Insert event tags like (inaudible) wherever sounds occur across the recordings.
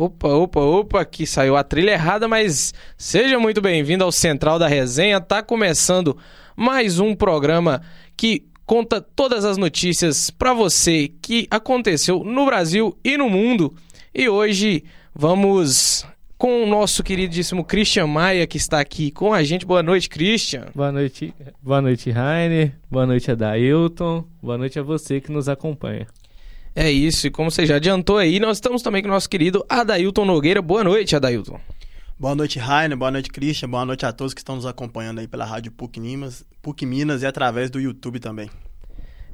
Opa, opa, opa, aqui saiu a trilha errada, mas seja muito bem-vindo ao Central da Resenha. Tá começando mais um programa que conta todas as notícias para você que aconteceu no Brasil e no mundo. E hoje vamos com o nosso queridíssimo Christian Maia, que está aqui com a gente. Boa noite, Christian. Boa noite, boa noite, Rainer. Boa noite, Adailton. Boa noite a você que nos acompanha. É isso, e como você já adiantou aí, nós estamos também com o nosso querido Adailton Nogueira. Boa noite, Adailton. Boa noite, Rainer. Boa noite, Christian. Boa noite a todos que estão nos acompanhando aí pela Rádio PUC Minas, PUC Minas e através do YouTube também.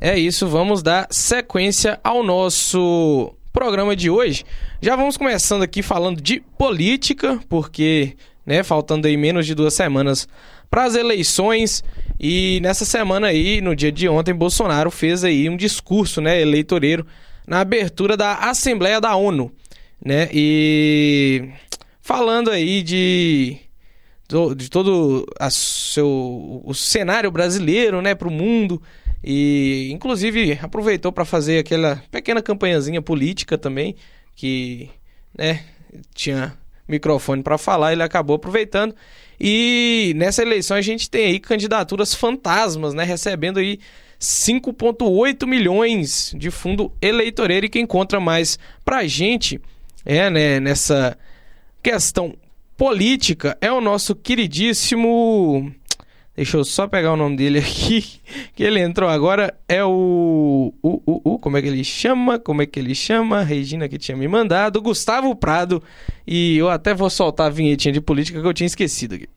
É isso, vamos dar sequência ao nosso programa de hoje. Já vamos começando aqui falando de política, porque, né, faltando aí menos de duas semanas para as eleições. E nessa semana aí, no dia de ontem, Bolsonaro fez aí um discurso, né, eleitoreiro na abertura da Assembleia da ONU, né? E falando aí de de todo a seu, o cenário brasileiro, né, para o mundo e inclusive aproveitou para fazer aquela pequena campanhazinha política também que, né, tinha microfone para falar, ele acabou aproveitando e nessa eleição a gente tem aí candidaturas fantasmas, né, recebendo aí 5,8 milhões de fundo eleitoreiro e quem encontra mais pra gente é, né, nessa questão política é o nosso queridíssimo. Deixa eu só pegar o nome dele aqui, (laughs) que ele entrou agora. É o, o, o, o. Como é que ele chama? Como é que ele chama? Regina que tinha me mandado. Gustavo Prado. E eu até vou soltar a vinhetinha de política que eu tinha esquecido aqui.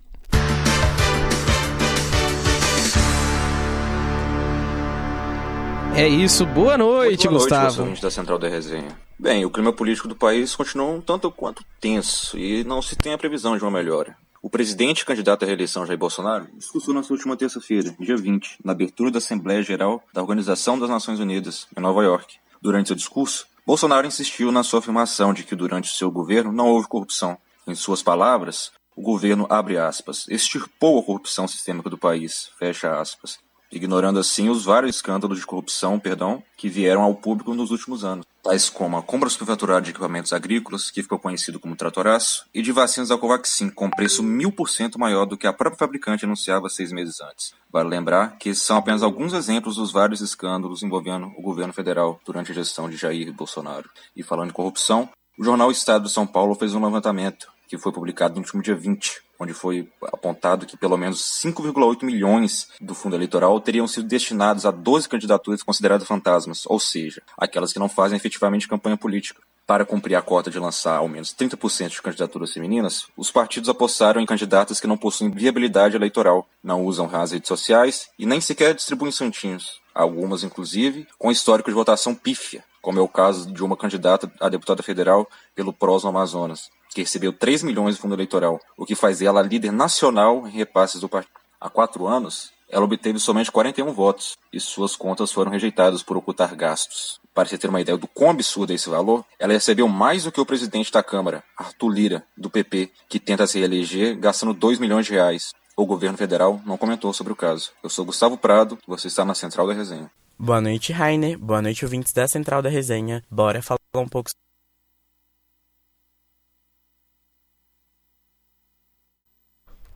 É isso, boa noite, boa Gustavo. Noite, da Central da Resenha. Bem, o clima político do país continua um tanto quanto tenso e não se tem a previsão de uma melhora. O presidente candidato à reeleição Jair Bolsonaro discursou na sua última terça-feira, dia 20, na abertura da Assembleia Geral da Organização das Nações Unidas, em Nova York. Durante seu discurso, Bolsonaro insistiu na sua afirmação de que durante seu governo não houve corrupção. Em suas palavras, o governo, abre aspas, extirpou a corrupção sistêmica do país, fecha aspas, ignorando assim os vários escândalos de corrupção, perdão, que vieram ao público nos últimos anos, tais como a compra superfaturada de equipamentos agrícolas, que ficou conhecido como tratoraço, e de vacinas da Covaxin, com preço mil por cento maior do que a própria fabricante anunciava seis meses antes. Vale lembrar que esses são apenas alguns exemplos dos vários escândalos envolvendo o governo federal durante a gestão de Jair Bolsonaro. E falando de corrupção, o jornal Estado de São Paulo fez um levantamento que foi publicado no último dia 20, onde foi apontado que pelo menos 5,8 milhões do fundo eleitoral teriam sido destinados a 12 candidaturas consideradas fantasmas, ou seja, aquelas que não fazem efetivamente campanha política. Para cumprir a cota de lançar ao menos 30% de candidaturas femininas, os partidos apostaram em candidatas que não possuem viabilidade eleitoral, não usam as redes sociais e nem sequer distribuem santinhos. Algumas, inclusive, com histórico de votação pífia, como é o caso de uma candidata a deputada federal pelo PROS no Amazonas que recebeu 3 milhões de fundo eleitoral, o que faz dela a líder nacional em repasses do partido. Há quatro anos, ela obteve somente 41 votos e suas contas foram rejeitadas por ocultar gastos. Para você ter uma ideia do quão absurdo é esse valor, ela recebeu mais do que o presidente da Câmara, Arthur Lira, do PP, que tenta se reeleger gastando 2 milhões de reais. O governo federal não comentou sobre o caso. Eu sou Gustavo Prado, você está na Central da Resenha. Boa noite, Rainer. Boa noite, ouvintes da Central da Resenha. Bora falar um pouco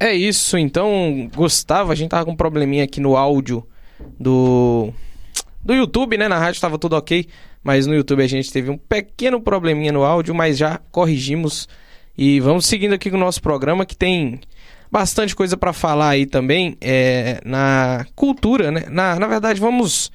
É isso, então, Gustavo, a gente tava com um probleminha aqui no áudio do do YouTube, né? Na rádio tava tudo ok, mas no YouTube a gente teve um pequeno probleminha no áudio, mas já corrigimos e vamos seguindo aqui com o nosso programa que tem bastante coisa para falar aí também é, na cultura, né? Na, na verdade, vamos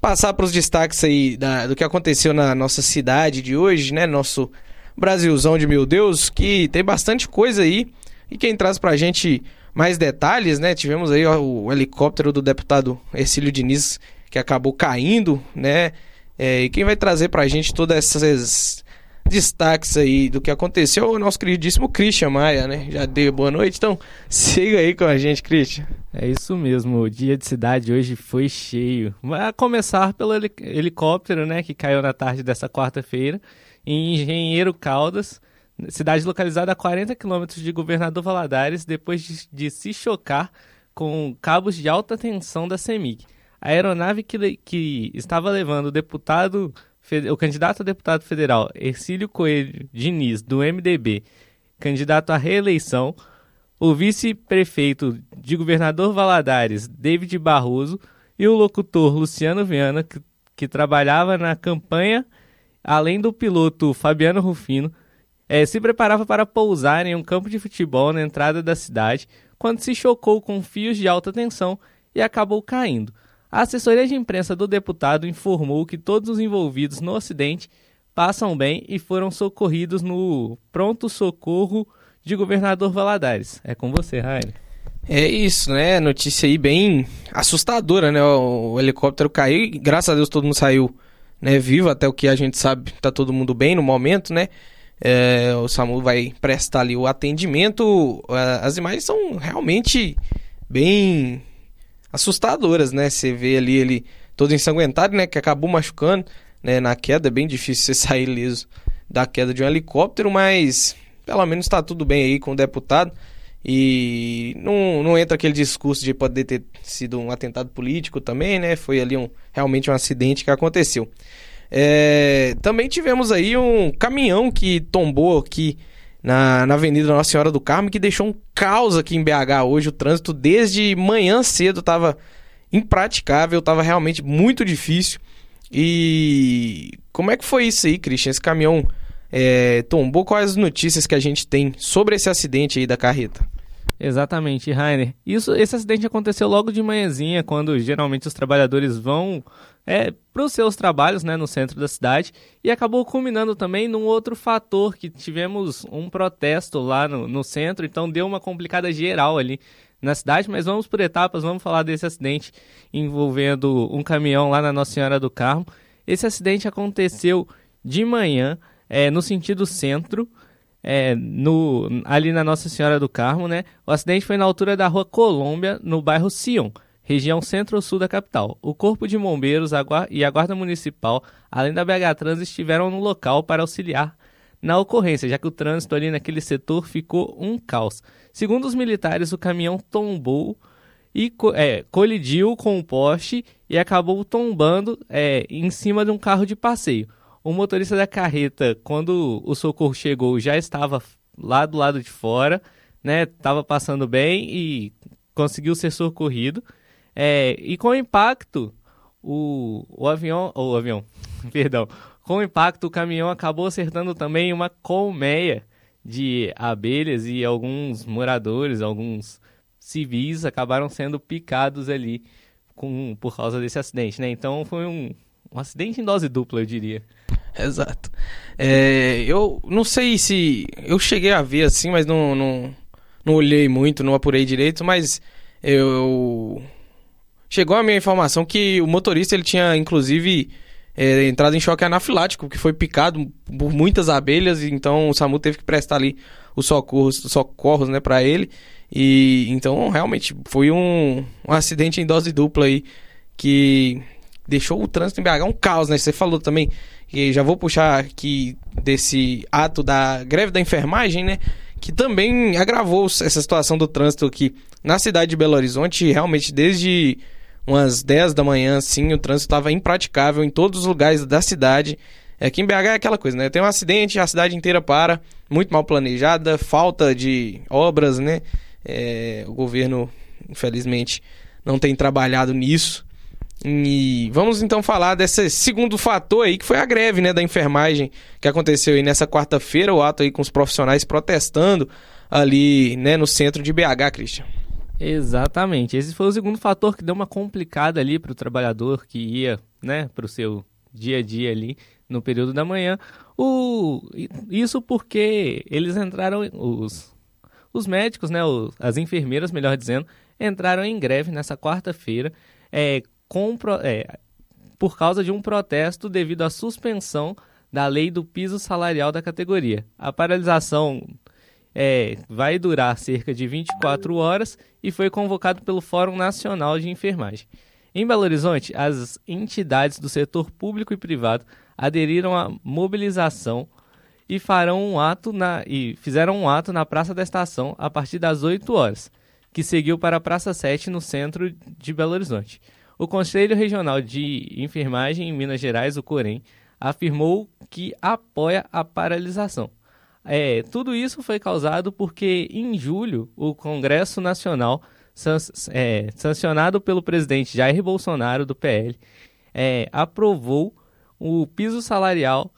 passar para os destaques aí da, do que aconteceu na nossa cidade de hoje, né? Nosso Brasilzão de meu Deus, que tem bastante coisa aí e quem traz pra gente mais detalhes, né? Tivemos aí ó, o helicóptero do deputado Ercílio Diniz que acabou caindo, né? É, e quem vai trazer pra gente todas essas destaques aí do que aconteceu é o nosso queridíssimo Christian Maia, né? Já deu boa noite, então siga aí com a gente, Christian. É isso mesmo, o dia de cidade hoje foi cheio. A começar pelo helicóptero, né, que caiu na tarde dessa quarta-feira em Engenheiro Caldas cidade localizada a 40 quilômetros de Governador Valadares, depois de, de, se chocar com cabos de alta tensão da CEMIG. A aeronave que, que estava levando o deputado o candidato a deputado federal Ercílio Coelho Diniz, do MDB, candidato à reeleição, o vice-prefeito de governador Valadares, David Barroso, e o locutor Luciano Viana, que, que trabalhava na campanha, além do piloto Fabiano Rufino, é, se preparava para pousar em um campo de futebol na entrada da cidade, quando se chocou com fios de alta tensão e acabou caindo. A assessoria de imprensa do deputado informou que todos os envolvidos no acidente passam bem e foram socorridos no pronto socorro de governador Valadares. É com você, Rainer. É isso, né? Notícia aí bem assustadora, né? O, o, helicóptero caiu e graças a Deus todo mundo saiu né, vivo, até o que a gente sabe, tá todo mundo bem no momento, né? É, o SAMU vai prestar ali o atendimento. As imagens são realmente bem assustadoras, né? Você vê ali ele todo ensanguentado, né? Que acabou machucando né? na queda. É bem difícil (laughs) você sair liso da queda de um helicóptero, mas pelo menos está tudo bem aí com o deputado. E não, não entra aquele discurso de poder ter sido um atentado político também, né? Foi ali um, realmente um acidente que aconteceu. É, também tivemos aí um caminhão que tombou aqui na, na Avenida Nossa Senhora do Carmo, que deixou um caos aqui em BH hoje. O trânsito desde manhã cedo estava impraticável, estava realmente muito difícil. E como é que foi isso aí, Christian? Esse caminhão é, tombou? Quais as notícias que a gente tem sobre esse acidente aí da carreta? Exatamente, Rainer. Isso, esse acidente aconteceu logo de manhãzinha, quando geralmente os trabalhadores vão é, para os seus trabalhos né, no centro da cidade e acabou culminando também num outro fator que tivemos um protesto lá no, no centro, então deu uma complicada geral ali na cidade, mas vamos por etapas, vamos falar desse acidente envolvendo um caminhão lá na Nossa Senhora do Carmo. Esse acidente aconteceu de manhã, é, no sentido centro, é, no, ali na Nossa Senhora do Carmo, né? O acidente foi na altura da rua Colômbia, no bairro Sion região centro-sul da capital. O Corpo de Bombeiros e a Guarda Municipal, além da BH Trans, estiveram no local para auxiliar na ocorrência, já que o trânsito ali naquele setor ficou um caos. Segundo os militares, o caminhão tombou e é, colidiu com o poste e acabou tombando é, em cima de um carro de passeio. O motorista da carreta, quando o socorro chegou, já estava lá do lado de fora, né? Estava passando bem e conseguiu ser socorrido. É, e com o impacto, o, o avião, o avião, (laughs) perdão, com o impacto o caminhão acabou acertando também uma colmeia de abelhas e alguns moradores, alguns civis acabaram sendo picados ali com, por causa desse acidente, né? Então foi um, um acidente em dose dupla, eu diria. Exato. É, eu não sei se. Eu cheguei a ver assim, mas não, não, não olhei muito, não apurei direito, mas eu Chegou a minha informação que o motorista ele tinha, inclusive, é, entrado em choque anafilático, que foi picado por muitas abelhas, então o SAMU teve que prestar ali os socorros, socorros né, para ele. E então realmente foi um, um acidente em dose dupla aí que deixou o trânsito em BH um caos, né? Você falou também, e já vou puxar aqui desse ato da greve da enfermagem, né? Que também agravou essa situação do trânsito aqui na cidade de Belo Horizonte, realmente desde umas 10 da manhã, assim, o trânsito estava impraticável em todos os lugares da cidade. Aqui em BH é aquela coisa, né? Tem um acidente, a cidade inteira para, muito mal planejada, falta de obras, né? É, o governo, infelizmente, não tem trabalhado nisso. E vamos então falar desse segundo fator aí, que foi a greve, né, da enfermagem, que aconteceu aí nessa quarta-feira, o ato aí com os profissionais protestando ali, né, no centro de BH, Christian. Exatamente. Esse foi o segundo fator que deu uma complicada ali para o trabalhador que ia, né, para o seu dia a dia ali no período da manhã. O, isso porque eles entraram, os, os médicos, né, os, as enfermeiras, melhor dizendo, entraram em greve nessa quarta-feira é, com, é, por causa de um protesto devido à suspensão da lei do piso salarial da categoria. A paralisação é, vai durar cerca de 24 horas e foi convocado pelo Fórum Nacional de Enfermagem. Em Belo Horizonte, as entidades do setor público e privado aderiram à mobilização e farão um ato na e fizeram um ato na Praça da Estação a partir das 8 horas, que seguiu para a Praça 7 no centro de Belo Horizonte. O Conselho Regional de Enfermagem em Minas Gerais, o COREM, afirmou que apoia a paralisação. É, tudo isso foi causado porque, em julho, o Congresso Nacional, é, sancionado pelo presidente Jair Bolsonaro, do PL, é, aprovou o piso salarial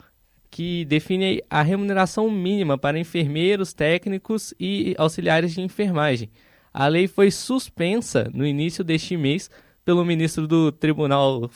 que define a remuneração mínima para enfermeiros, técnicos e auxiliares de enfermagem. A lei foi suspensa no início deste mês pelo ministro do Tribunal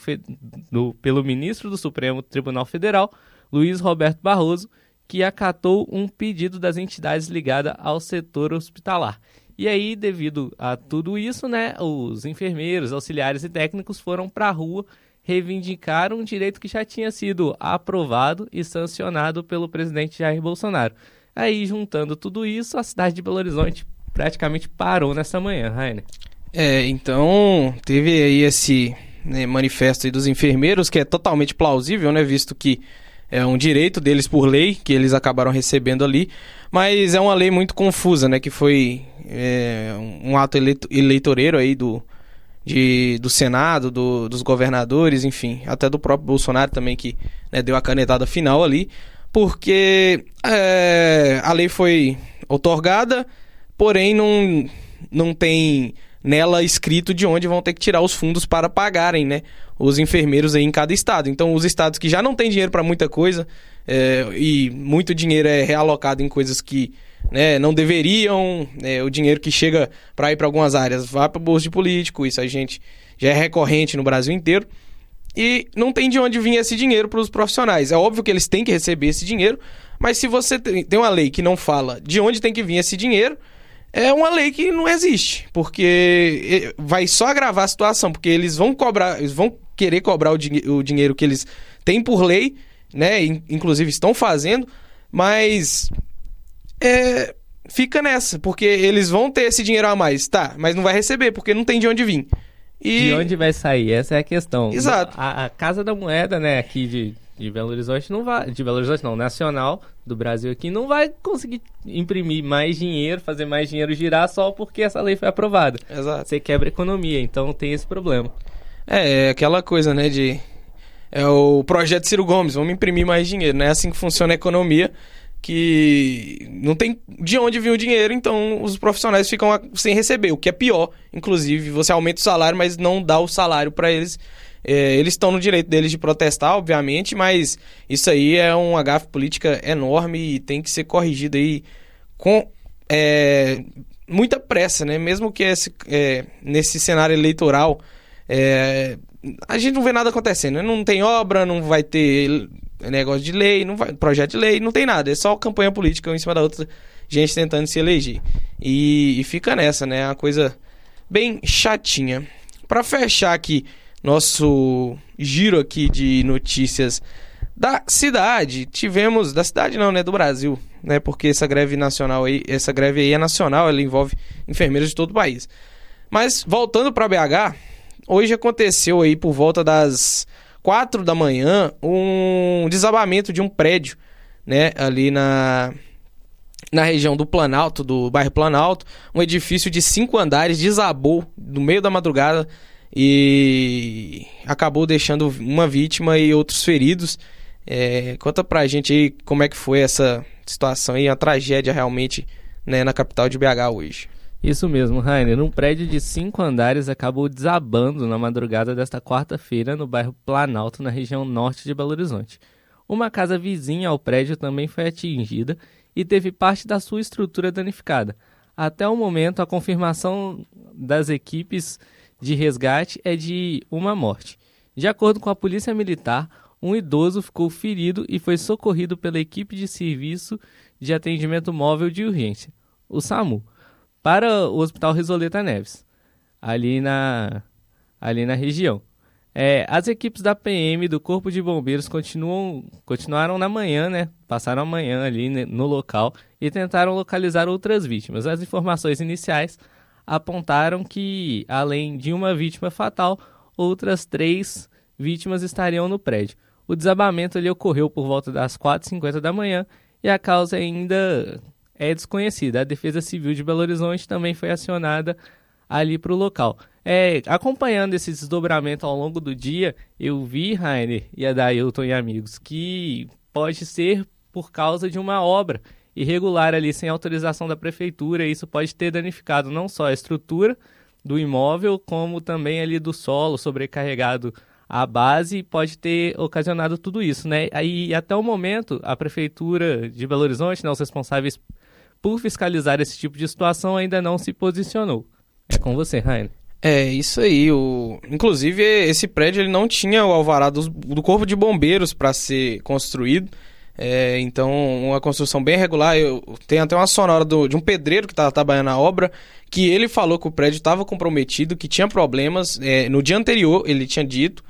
do, pelo ministro do Supremo Tribunal Federal, Luiz Roberto Barroso, que acatou um pedido das entidades ligadas ao setor hospitalar. E aí, devido a tudo isso, né, os enfermeiros, auxiliares e técnicos foram para a rua reivindicar um direito que já tinha sido aprovado e sancionado pelo presidente Jair Bolsonaro. Aí, juntando tudo isso, a cidade de Belo Horizonte praticamente parou nessa manhã, Rainer. É, então teve aí esse né, manifesto aí dos enfermeiros que é totalmente plausível, né, visto que é um direito deles por lei que eles acabaram recebendo ali, mas é uma lei muito confusa, né, que foi é, um ato eleito, eleitoreiro aí do, de, do Senado, do, dos governadores, enfim, até do próprio Bolsonaro também que né, deu a canetada final ali, porque é, a lei foi otorgada, porém não, não tem nela escrito de onde vão ter que tirar os fundos para pagarem, né, os enfermeiros aí em cada estado. Então, os estados que já não têm dinheiro para muita coisa é, e muito dinheiro é realocado em coisas que né, não deveriam, é, o dinheiro que chega para ir para algumas áreas vai para bolso de político, isso a gente já é recorrente no Brasil inteiro. E não tem de onde vir esse dinheiro para os profissionais. É óbvio que eles têm que receber esse dinheiro, mas se você tem uma lei que não fala de onde tem que vir esse dinheiro, é uma lei que não existe, porque vai só agravar a situação, porque eles vão cobrar, eles vão querer cobrar o, din o dinheiro que eles têm por lei, né? Inclusive estão fazendo, mas é, fica nessa, porque eles vão ter esse dinheiro a mais, tá? Mas não vai receber, porque não tem de onde vir. E... De onde vai sair? Essa é a questão. Exato. A, a Casa da Moeda, né, aqui de, de Belo Horizonte não vai, de Belo Horizonte não, nacional do Brasil aqui não vai conseguir imprimir mais dinheiro, fazer mais dinheiro girar só porque essa lei foi aprovada. Exato. Você quebra a economia, então tem esse problema. É, é aquela coisa, né, de é o projeto Ciro Gomes, vamos imprimir mais dinheiro, não é assim que funciona a economia, que não tem de onde vir o dinheiro, então os profissionais ficam sem receber, o que é pior, inclusive, você aumenta o salário, mas não dá o salário para eles é, eles estão no direito deles de protestar, obviamente, mas isso aí é um agafe política enorme e tem que ser corrigido aí com é, muita pressa, né? Mesmo que esse, é, nesse cenário eleitoral é, a gente não vê nada acontecendo, né? não tem obra, não vai ter negócio de lei, não vai, projeto de lei, não tem nada, é só campanha política um em cima da outra, gente tentando se eleger. E, e fica nessa, né? Uma coisa bem chatinha. Para fechar aqui nosso giro aqui de notícias da cidade. Tivemos da cidade não, né, do Brasil, né? Porque essa greve nacional aí, essa greve aí é nacional, ela envolve enfermeiros de todo o país. Mas voltando para BH, hoje aconteceu aí por volta das quatro da manhã um desabamento de um prédio, né, ali na na região do Planalto, do bairro Planalto, um edifício de cinco andares desabou no meio da madrugada e acabou deixando uma vítima e outros feridos. É, conta pra gente aí como é que foi essa situação aí, a tragédia realmente né, na capital de BH hoje. Isso mesmo, Rainer. Um prédio de cinco andares acabou desabando na madrugada desta quarta-feira no bairro Planalto, na região norte de Belo Horizonte. Uma casa vizinha ao prédio também foi atingida e teve parte da sua estrutura danificada. Até o momento, a confirmação das equipes de resgate é de uma morte. De acordo com a Polícia Militar, um idoso ficou ferido e foi socorrido pela equipe de serviço de atendimento móvel de urgência, o SAMU, para o Hospital Risoleta Neves, ali na, ali na região. É, as equipes da PM do Corpo de Bombeiros continuam, continuaram na manhã, né? Passaram a manhã ali no local e tentaram localizar outras vítimas. As informações iniciais apontaram que, além de uma vítima fatal, outras três vítimas estariam no prédio. O desabamento ali ocorreu por volta das 4h50 da manhã e a causa ainda é desconhecida. A Defesa Civil de Belo Horizonte também foi acionada ali para o local. É, acompanhando esse desdobramento ao longo do dia, eu vi, Rainer e Adailton e amigos, que pode ser por causa de uma obra irregular ali sem autorização da prefeitura. Isso pode ter danificado não só a estrutura do imóvel, como também ali do solo sobrecarregado a base pode ter ocasionado tudo isso, né? Aí até o momento a prefeitura de Belo Horizonte, né, os responsáveis por fiscalizar esse tipo de situação ainda não se posicionou. É com você, Rainer. É, isso aí. O... Inclusive, esse prédio ele não tinha o alvará do, do Corpo de Bombeiros para ser construído. É, então, uma construção bem regular. Eu tenho até uma sonora do, de um pedreiro que estava trabalhando na obra, que ele falou que o prédio estava comprometido, que tinha problemas. É, no dia anterior, ele tinha dito.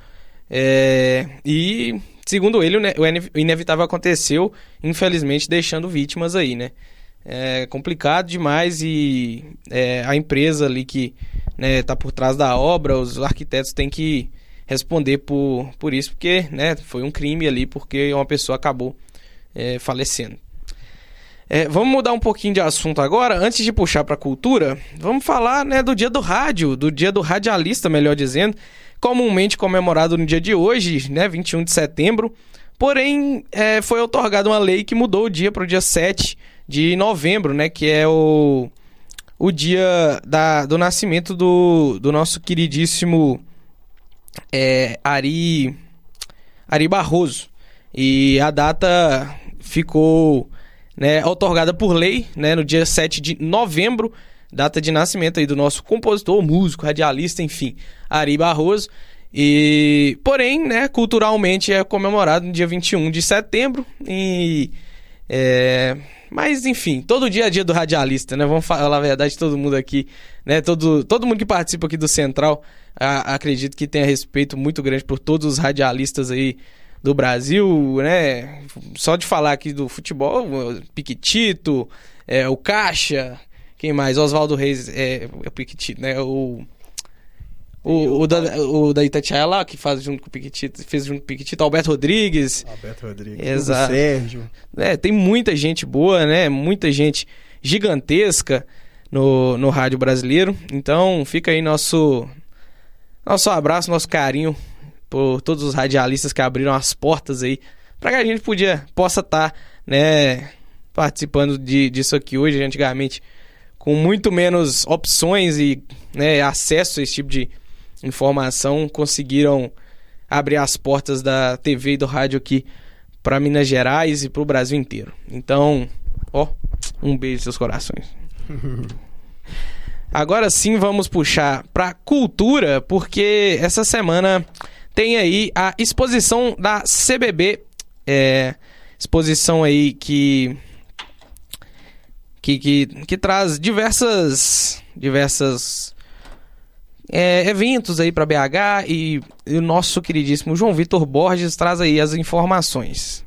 É, e, segundo ele, o inevitável aconteceu, infelizmente, deixando vítimas aí, né? É complicado demais e é, a empresa ali que né, tá por trás da obra, os arquitetos têm que responder por, por isso, porque né, foi um crime ali, porque uma pessoa acabou é, falecendo. É, vamos mudar um pouquinho de assunto agora. Antes de puxar para a cultura, vamos falar né, do dia do rádio, do dia do radialista, melhor dizendo, comumente comemorado no dia de hoje, né, 21 de setembro. Porém, é, foi otorgada uma lei que mudou o dia para o dia 7 de novembro, né, que é o o dia da, do nascimento do, do nosso queridíssimo é, Ari, Ari Barroso. E a data ficou né, otorgada por lei né, no dia 7 de novembro, data de nascimento aí do nosso compositor, músico, radialista, enfim, Ari Barroso. E, porém, né, culturalmente é comemorado no dia 21 de setembro e é, mas, enfim, todo dia é dia do radialista, né? Vamos falar a verdade, todo mundo aqui, né? Todo, todo mundo que participa aqui do Central, a, acredito que tenha respeito muito grande por todos os radialistas aí do Brasil, né? Só de falar aqui do futebol, Piquitito, é, o Caixa, quem mais? Oswaldo Reis, é, é o Piquitito, né? O... O, o, da, o da Itatiaia lá, que faz junto com o Piquetito, fez junto com o Piquetito, Alberto Rodrigues. Alberto Rodrigues. Exato. Sérgio. É, tem muita gente boa, né? Muita gente gigantesca no, no rádio brasileiro. Então, fica aí nosso, nosso abraço, nosso carinho por todos os radialistas que abriram as portas aí para que a gente podia, possa estar, tá, né, participando de, disso aqui hoje, antigamente com muito menos opções e né, acesso a esse tipo de informação, conseguiram abrir as portas da TV e do rádio aqui para Minas Gerais e para o Brasil inteiro. Então, ó, um beijo nos seus corações. (laughs) Agora sim vamos puxar para cultura, porque essa semana tem aí a exposição da CBB, é, exposição aí que que, que, que traz diversas diversas é, eventos aí para BH e, e, o nosso queridíssimo João Vitor Borges traz aí as informações.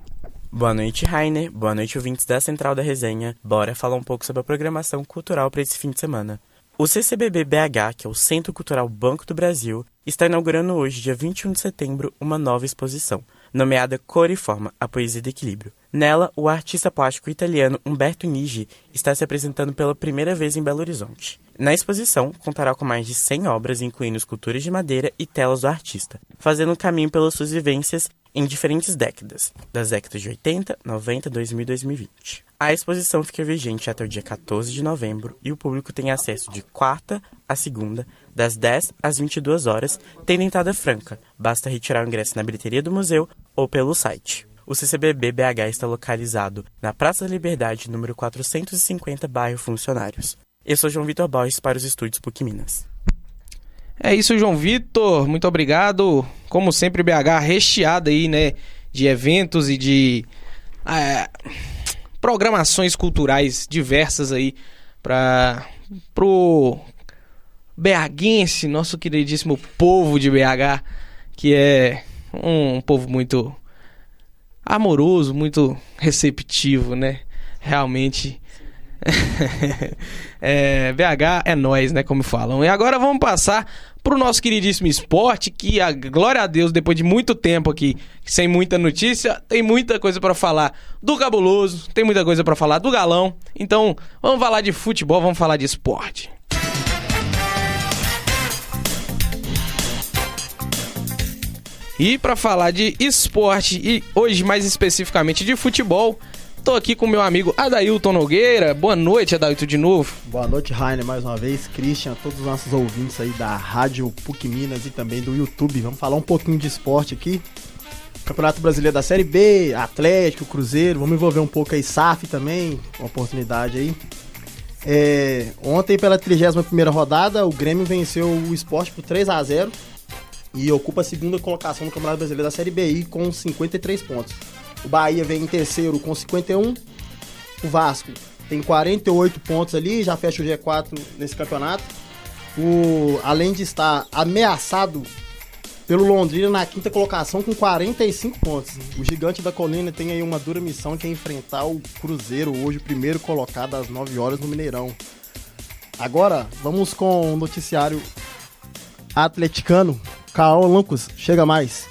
Boa noite, Rainer. Boa noite, ouvintes da Central da Resenha. Bora falar um pouco sobre a programação cultural para esse fim de semana. O CCBB BH, que é o Centro Cultural Banco do Brasil, está inaugurando hoje, dia 21 de setembro, uma nova exposição, nomeada Cor e Forma, a Poesia do Equilíbrio. Nela, o artista plástico italiano Umberto Nigi está se apresentando pela primeira vez em Belo Horizonte. Na exposição, contará com mais de 100 obras, incluindo esculturas de madeira e telas do artista, fazendo um caminho pelas suas vivências em diferentes décadas, das décadas de 80, 90, 2000 e 2020. A exposição fica vigente até o dia 14 de novembro e o público tem acesso de quarta a segunda, das 10 às 22 horas, tendo entrada franca. Basta retirar o ingresso na bilheteria do museu ou pelo site. O CCBB BH está localizado na Praça da Liberdade, número 450, bairro Funcionários. Eu sou João Vitor Borges para os estúdios PUC Minas. É isso, João Vitor. Muito obrigado. Como sempre, BH recheado aí, né? De eventos e de é, programações culturais diversas aí para pro BHense, nosso queridíssimo povo de BH, que é um povo muito amoroso, muito receptivo, né? Realmente. (laughs) é, BH é nós, né? Como falam. E agora vamos passar pro nosso queridíssimo esporte, que a glória a Deus, depois de muito tempo aqui, sem muita notícia, tem muita coisa para falar do cabuloso, tem muita coisa para falar do galão. Então, vamos falar de futebol, vamos falar de esporte. E para falar de esporte e hoje mais especificamente de futebol, tô aqui com meu amigo Adailton Nogueira. Boa noite, Adailton, de novo. Boa noite, Rainer, mais uma vez. Christian, todos os nossos ouvintes aí da Rádio PUC Minas e também do YouTube. Vamos falar um pouquinho de esporte aqui. Campeonato Brasileiro da Série B, Atlético, Cruzeiro, vamos envolver um pouco aí SAF também, uma oportunidade aí. É, ontem, pela 31 rodada, o Grêmio venceu o esporte por 3 a 0 e ocupa a segunda colocação no Campeonato Brasileiro da Série B com 53 pontos. O Bahia vem em terceiro com 51. O Vasco tem 48 pontos ali, já fecha o G4 nesse campeonato. O, além de estar ameaçado pelo Londrina na quinta colocação com 45 pontos. O Gigante da Colina tem aí uma dura missão que é enfrentar o Cruzeiro, hoje primeiro colocado às 9 horas no Mineirão. Agora, vamos com o noticiário atleticano. Caol Lancos, chega mais.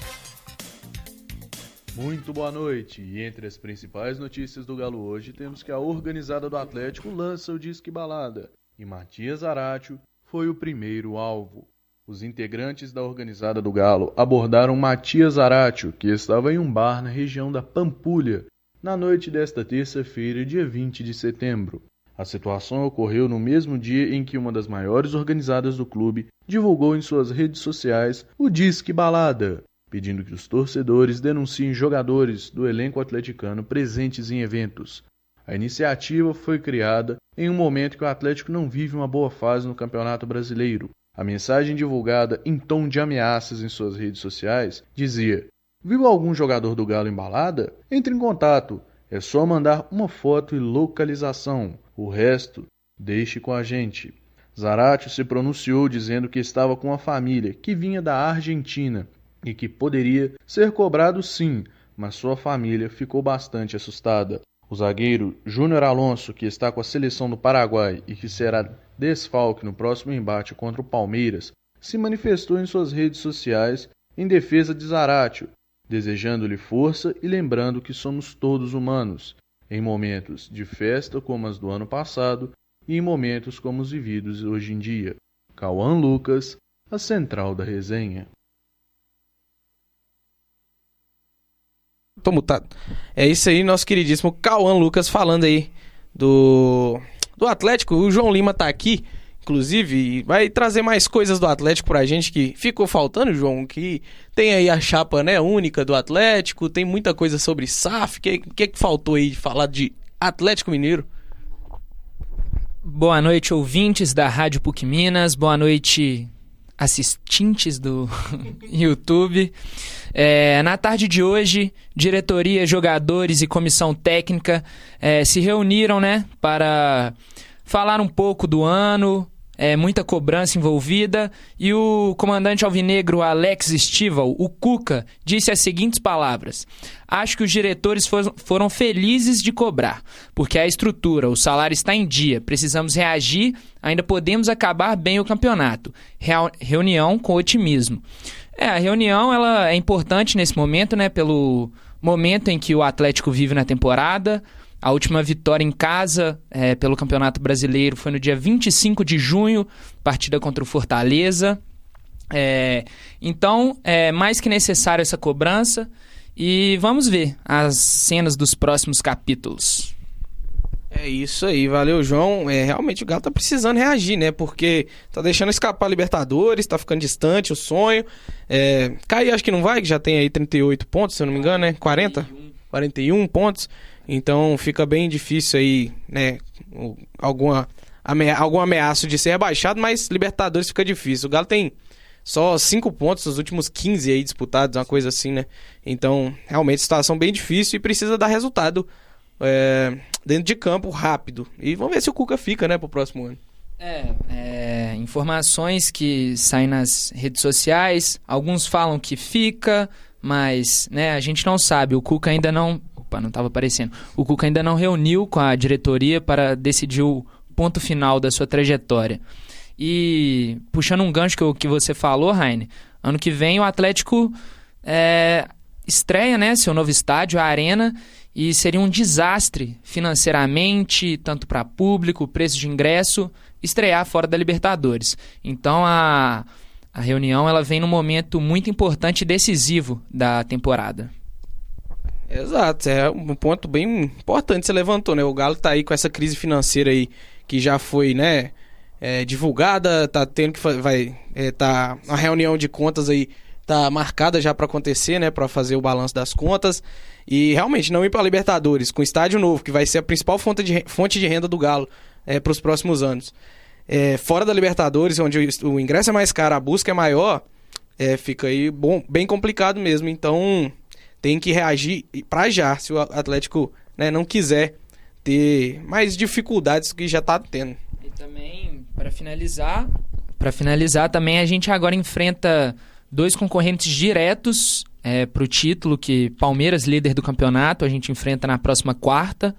Muito boa noite. E entre as principais notícias do Galo hoje, temos que a organizada do Atlético lança o Disque Balada. E Matias Aratio foi o primeiro alvo. Os integrantes da organizada do Galo abordaram Matias Aratio, que estava em um bar na região da Pampulha, na noite desta terça-feira, dia 20 de setembro. A situação ocorreu no mesmo dia em que uma das maiores organizadas do clube divulgou em suas redes sociais o Disque Balada, pedindo que os torcedores denunciem jogadores do elenco atleticano presentes em eventos. A iniciativa foi criada em um momento que o Atlético não vive uma boa fase no Campeonato Brasileiro a mensagem divulgada em tom de ameaças em suas redes sociais dizia: Viu algum jogador do Galo embalada? Entre em contato. É só mandar uma foto e localização. O resto, deixe com a gente. Zaratio se pronunciou dizendo que estava com a família, que vinha da Argentina e que poderia ser cobrado sim, mas sua família ficou bastante assustada. O zagueiro Júnior Alonso, que está com a seleção do Paraguai e que será desfalque no próximo embate contra o Palmeiras, se manifestou em suas redes sociais em defesa de Zaratio, desejando-lhe força e lembrando que somos todos humanos, em momentos de festa como as do ano passado e em momentos como os vividos hoje em dia. Cauã Lucas, a central da resenha. Tô mutado. É isso aí, nosso queridíssimo Cauã Lucas falando aí do do Atlético. O João Lima tá aqui, inclusive, vai trazer mais coisas do Atlético pra gente que ficou faltando, João, que tem aí a chapa, né, única do Atlético, tem muita coisa sobre SAF, o que, que que faltou aí de falar de Atlético Mineiro? Boa noite, ouvintes da Rádio PUC Minas. Boa noite, assistentes do (laughs) YouTube. É, na tarde de hoje, diretoria, jogadores e comissão técnica é, se reuniram né, para falar um pouco do ano, é, muita cobrança envolvida, e o comandante alvinegro Alex Stival, o Cuca, disse as seguintes palavras: Acho que os diretores for, foram felizes de cobrar, porque a estrutura, o salário está em dia, precisamos reagir, ainda podemos acabar bem o campeonato. Reunião com otimismo. É, a reunião ela é importante nesse momento, né, pelo momento em que o Atlético vive na temporada. A última vitória em casa é, pelo Campeonato Brasileiro foi no dia 25 de junho, partida contra o Fortaleza. É, então, é mais que necessário essa cobrança e vamos ver as cenas dos próximos capítulos. É isso aí, valeu, João. É, realmente o Galo tá precisando reagir, né? Porque tá deixando escapar a Libertadores, tá ficando distante o sonho. É, cair acho que não vai, que já tem aí 38 pontos, se eu não me engano, né? 40? 41 pontos. Então fica bem difícil aí, né? Alguma, amea algum ameaço de ser rebaixado, mas Libertadores fica difícil. O Galo tem só 5 pontos nos últimos 15 aí disputados, uma coisa assim, né? Então, realmente, situação bem difícil e precisa dar resultado é, dentro de campo rápido. E vamos ver se o Cuca fica, né, pro próximo ano. É, é, informações que saem nas redes sociais, alguns falam que fica, mas né, a gente não sabe. O Cuca ainda não Não estava aparecendo. O Cuca ainda não reuniu com a diretoria para decidir o ponto final da sua trajetória. E puxando um gancho que, que você falou, Raine, ano que vem o Atlético é, estreia né, seu novo estádio, a Arena, e seria um desastre financeiramente, tanto para público, preço de ingresso, estrear fora da Libertadores. Então a, A reunião ela vem num momento muito importante e decisivo da temporada. Exato, é um ponto bem importante que você levantou, né? O Galo tá aí com essa crise financeira aí que já foi, né, é, divulgada, tá tendo que vai é, tá a reunião de contas aí tá marcada já para acontecer, né, para fazer o balanço das contas e realmente não ir para Libertadores com estádio novo, que vai ser a principal fonte de, fonte de renda do Galo é, para os próximos anos. É, fora da Libertadores, onde o, ingresso é mais caro, a busca é maior, é, fica aí bom, bem complicado mesmo. Então tem que reagir para já, se o Atlético né, não quiser ter mais dificuldades que já está tendo. E também, para finalizar, para finalizar também a gente agora enfrenta dois concorrentes diretos é, para o título, que Palmeiras, líder do campeonato, a gente enfrenta na próxima quarta.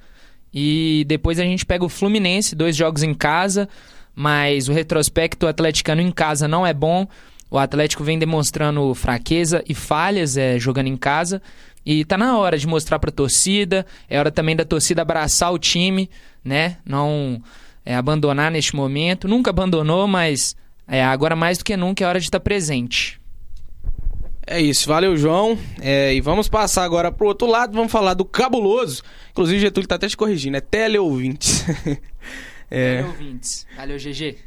E depois a gente pega o Fluminense, dois jogos em casa, mas o retrospecto atleticano em casa não é bom. O Atlético vem demonstrando fraqueza e falhas é, jogando em casa. E tá na hora de mostrar pra torcida, é hora também da torcida abraçar o time, né? Não é, abandonar neste momento. Nunca abandonou, mas é, agora mais do que nunca é hora de estar presente. É isso, valeu João. É, e vamos passar agora pro outro lado, vamos falar do cabuloso. Inclusive, Getúlio tá até te corrigindo, é teleouvintes. (laughs) é... Teleouvintes. Valeu, GG.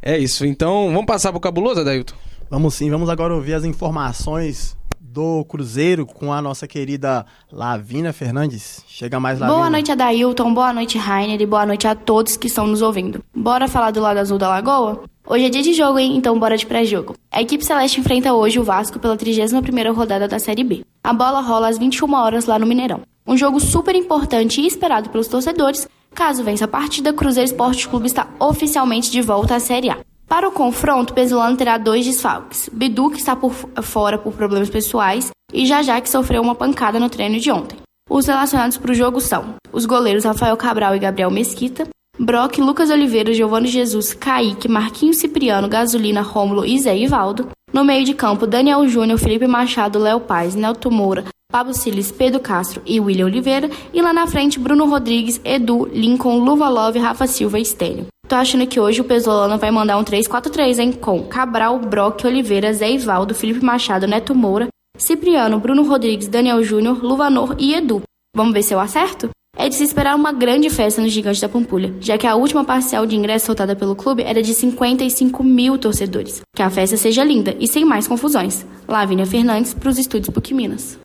É isso, então vamos passar pro cabuloso, Adailton? Vamos sim, vamos agora ouvir as informações do Cruzeiro com a nossa querida Lavina Fernandes. Chega mais, Lavina. Boa noite, Adailton. Boa noite, Rainer. E boa noite a todos que estão nos ouvindo. Bora falar do lado azul da Lagoa? Hoje é dia de jogo, hein? Então bora de pré-jogo. A equipe celeste enfrenta hoje o Vasco pela 31ª rodada da Série B. A bola rola às 21 horas lá no Mineirão. Um jogo super importante e esperado pelos torcedores. Caso vença a partida, Cruzeiro Esporte Clube está oficialmente de volta à Série A. Para o confronto, Pesolano terá dois desfalques. Bidu, que está por fora por problemas pessoais, e Jajá, que sofreu uma pancada no treino de ontem. Os relacionados para o jogo são os goleiros Rafael Cabral e Gabriel Mesquita, Brock, Lucas Oliveira, Giovanni Jesus, Kaique, Marquinhos Cipriano, Gasolina, Rômulo e Zé Ivaldo. No meio de campo, Daniel Júnior, Felipe Machado, Léo Paz, Nelto Moura, Pablo Siles, Pedro Castro e William Oliveira. E lá na frente, Bruno Rodrigues, Edu, Lincoln, Luva Love, Rafa Silva e Estênio. Tô achando que hoje o Pesolano vai mandar um 3-4-3, hein? Com Cabral, Brock, Oliveira, Zé Ivaldo, Felipe Machado, Neto Moura, Cipriano, Bruno Rodrigues, Daniel Júnior, Luvanor e Edu. Vamos ver se eu acerto? É de se esperar uma grande festa no Gigante da Pampulha, já que a última parcial de ingresso soltada pelo clube era de 55 mil torcedores. Que a festa seja linda e sem mais confusões. Lavínia Fernandes para os estúdios PUC Minas.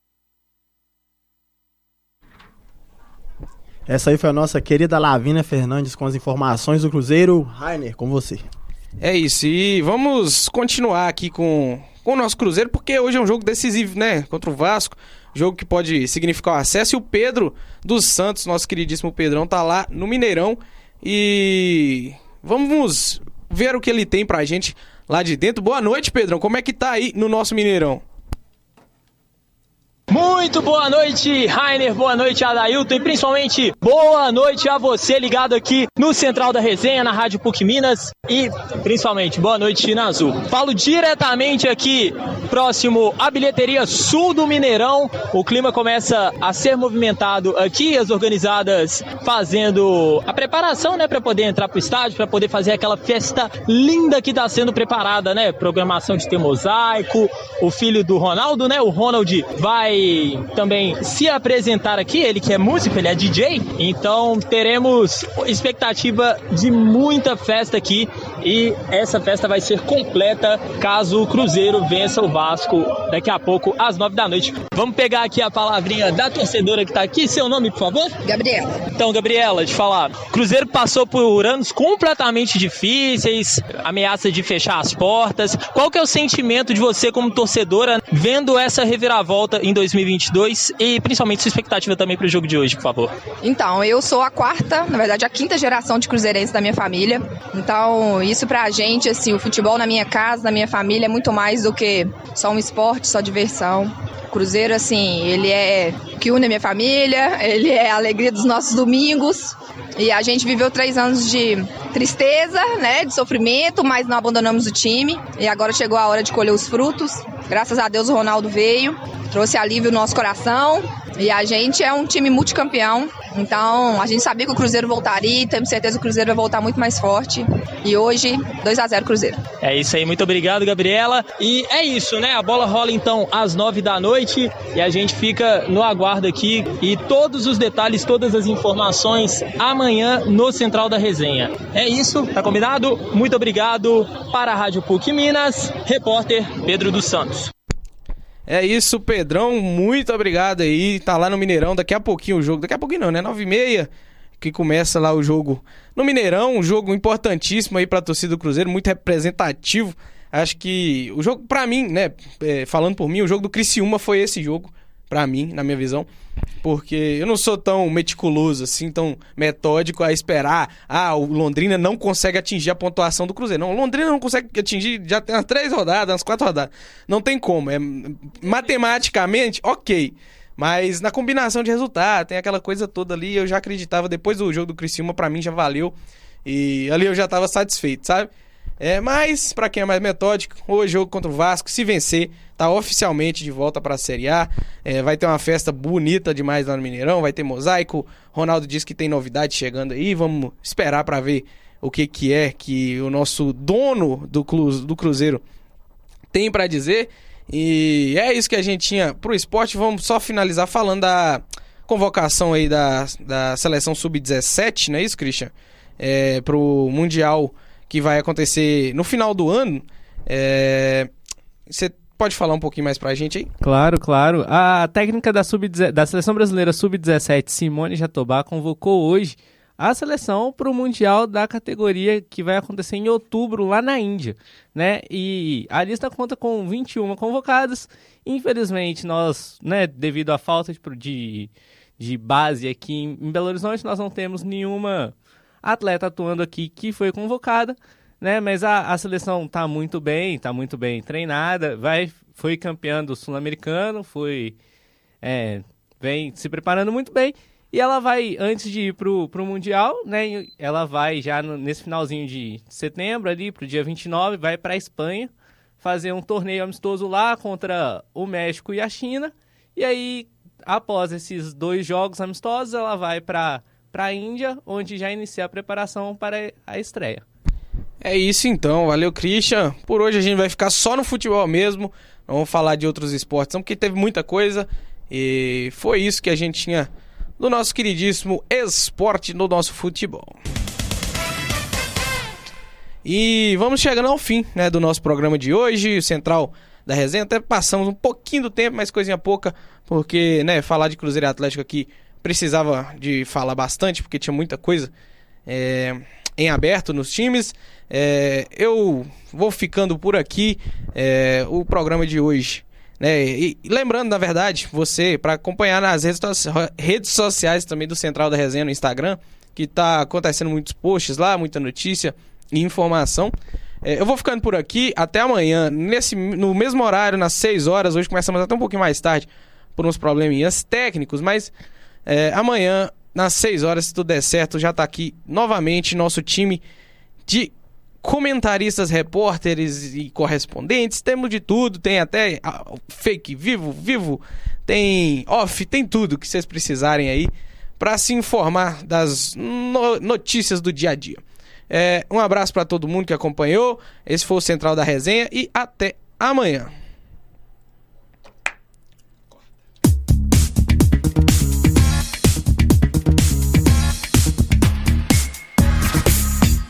Essa aí foi a nossa querida Lavínia Fernandes com as informações do Cruzeiro. Rainer, com você. É isso, e vamos continuar aqui com, com o nosso Cruzeiro, porque hoje é um jogo decisivo, né? Contra o Vasco jogo que pode significar o acesso. E o Pedro dos Santos, nosso queridíssimo Pedrão, tá lá no Mineirão. E vamos ver o que ele tem pra gente lá de dentro. Boa noite, Pedrão. Como é que tá aí no nosso Mineirão? Muito boa noite, Rainer, boa noite, Adailton e principalmente boa noite a você ligado aqui no Central da Resenha, na Rádio PUC Minas e principalmente boa noite, China Azul. Falo diretamente aqui, próximo à bilheteria sul do Mineirão. O clima começa a ser movimentado aqui, as organizadas fazendo a preparação, né, para poder entrar pro estádio, para poder fazer aquela festa linda que está sendo preparada, né? Programação de ter mosaico, o filho do Ronaldo, né? O Ronald vai também se apresentar aqui, ele que é músico, ele é DJ, então teremos expectativa de muita festa aqui e essa festa vai ser completa caso o Cruzeiro vença o Vasco daqui a pouco às nove da noite. Vamos pegar aqui a palavrinha da torcedora que tá aqui, seu nome, por favor? Gabriela. Então, Gabriela, de falar, Cruzeiro passou por anos completamente difíceis, ameaça de fechar as portas. Qual que é o sentimento de você como torcedora vendo essa reviravolta em 2020? 2022 e principalmente sua expectativa também para o jogo de hoje, por favor. Então, eu sou a quarta, na verdade a quinta geração de cruzeirenses da minha família. Então, isso pra gente, assim, o futebol na minha casa, na minha família é muito mais do que só um esporte, só diversão. Cruzeiro, assim, ele é que une a minha família, (laughs) ele é a alegria dos nossos domingos. E a gente viveu três anos de tristeza, né, de sofrimento, mas não abandonamos o time. E agora chegou a hora de colher os frutos. Graças a Deus o Ronaldo veio, trouxe alívio no nosso coração. E a gente é um time multicampeão, então a gente sabia que o Cruzeiro voltaria e temos certeza que o Cruzeiro vai voltar muito mais forte. E hoje, 2 a 0 Cruzeiro. É isso aí, muito obrigado, Gabriela. E é isso, né? A bola rola então às nove da noite e a gente fica no aguardo aqui e todos os detalhes, todas as informações amanhã no Central da Resenha. É isso, tá combinado? Muito obrigado para a Rádio PUC Minas, repórter Pedro dos Santos. É isso, Pedrão. Muito obrigado aí. Tá lá no Mineirão. Daqui a pouquinho o jogo. Daqui a pouquinho não, né? Nove e meia que começa lá o jogo no Mineirão. Um jogo importantíssimo aí pra torcida do Cruzeiro. Muito representativo. Acho que o jogo, pra mim, né? é, falando por mim, o jogo do Criciúma foi esse jogo. Pra mim, na minha visão. Porque eu não sou tão meticuloso assim, tão metódico a esperar. Ah, o Londrina não consegue atingir a pontuação do Cruzeiro. Não, o Londrina não consegue atingir, já tem umas três rodadas, umas quatro rodadas. Não tem como. É, matematicamente, ok. Mas na combinação de resultado, tem aquela coisa toda ali. Eu já acreditava, depois do jogo do Criciúma, pra mim já valeu. E ali eu já tava satisfeito, sabe? É, mas, para quem é mais metódico, hoje jogo contra o Vasco, se vencer, tá oficialmente de volta para a Série A. É, vai ter uma festa bonita demais lá no Mineirão, vai ter mosaico. Ronaldo disse que tem novidade chegando aí, vamos esperar para ver o que que é que o nosso dono do, cru, do Cruzeiro tem para dizer. E é isso que a gente tinha pro esporte. Vamos só finalizar falando da convocação aí da, da seleção sub-17, não é isso, Christian? É, pro Mundial que vai acontecer no final do ano. É... Pode falar um pouquinho mais pra gente aí? Claro, claro. A técnica da, sub da seleção brasileira sub-17, Simone Jatobá, convocou hoje a seleção para o Mundial da categoria que vai acontecer em outubro lá na Índia, né? E a lista conta com 21 convocadas. Infelizmente, nós, né, devido à falta de, de, base aqui em Belo Horizonte, nós não temos nenhuma atleta atuando aqui que foi convocada, né? Mas a, a seleção está muito bem, está muito bem treinada, vai, foi campeã do Sul-Americano, foi é, vem se preparando muito bem. E ela vai, antes de ir pro, pro Mundial, né? Ela vai já no, nesse finalzinho de setembro, ali, pro dia 29, vai pra Espanha fazer um torneio amistoso lá contra o México e a China. E aí, após esses dois jogos amistosos, ela vai para a Índia, onde já inicia a preparação para a estreia. É isso então, valeu Christian. Por hoje a gente vai ficar só no futebol mesmo. Não vamos falar de outros esportes, não, porque teve muita coisa. E foi isso que a gente tinha do nosso queridíssimo esporte no nosso futebol. E vamos chegando ao fim né, do nosso programa de hoje, o Central da Resenha. Até passamos um pouquinho do tempo, mas coisinha pouca, porque né, falar de Cruzeiro Atlético aqui precisava de falar bastante, porque tinha muita coisa é, em aberto nos times. É, eu vou ficando por aqui. É, o programa de hoje né? E, lembrando, na verdade, você, para acompanhar nas redes, redes, sociais também do Central da Resenha no Instagram, que tá acontecendo muitos posts lá, muita notícia e informação. É, eu vou ficando por aqui, até amanhã, nesse, no mesmo horário, nas 6 horas. Hoje começamos até um pouquinho mais tarde, por uns probleminhas técnicos, mas é, amanhã, nas 6 horas, se tudo der certo, já tá aqui novamente nosso time de comentaristas, repórteres e correspondentes, temos de tudo, tem até fake vivo, vivo, tem off, tem tudo que vocês precisarem aí para se informar das no notícias do dia a dia. É, um abraço para todo mundo que acompanhou. Esse foi o Central da Resenha e até amanhã.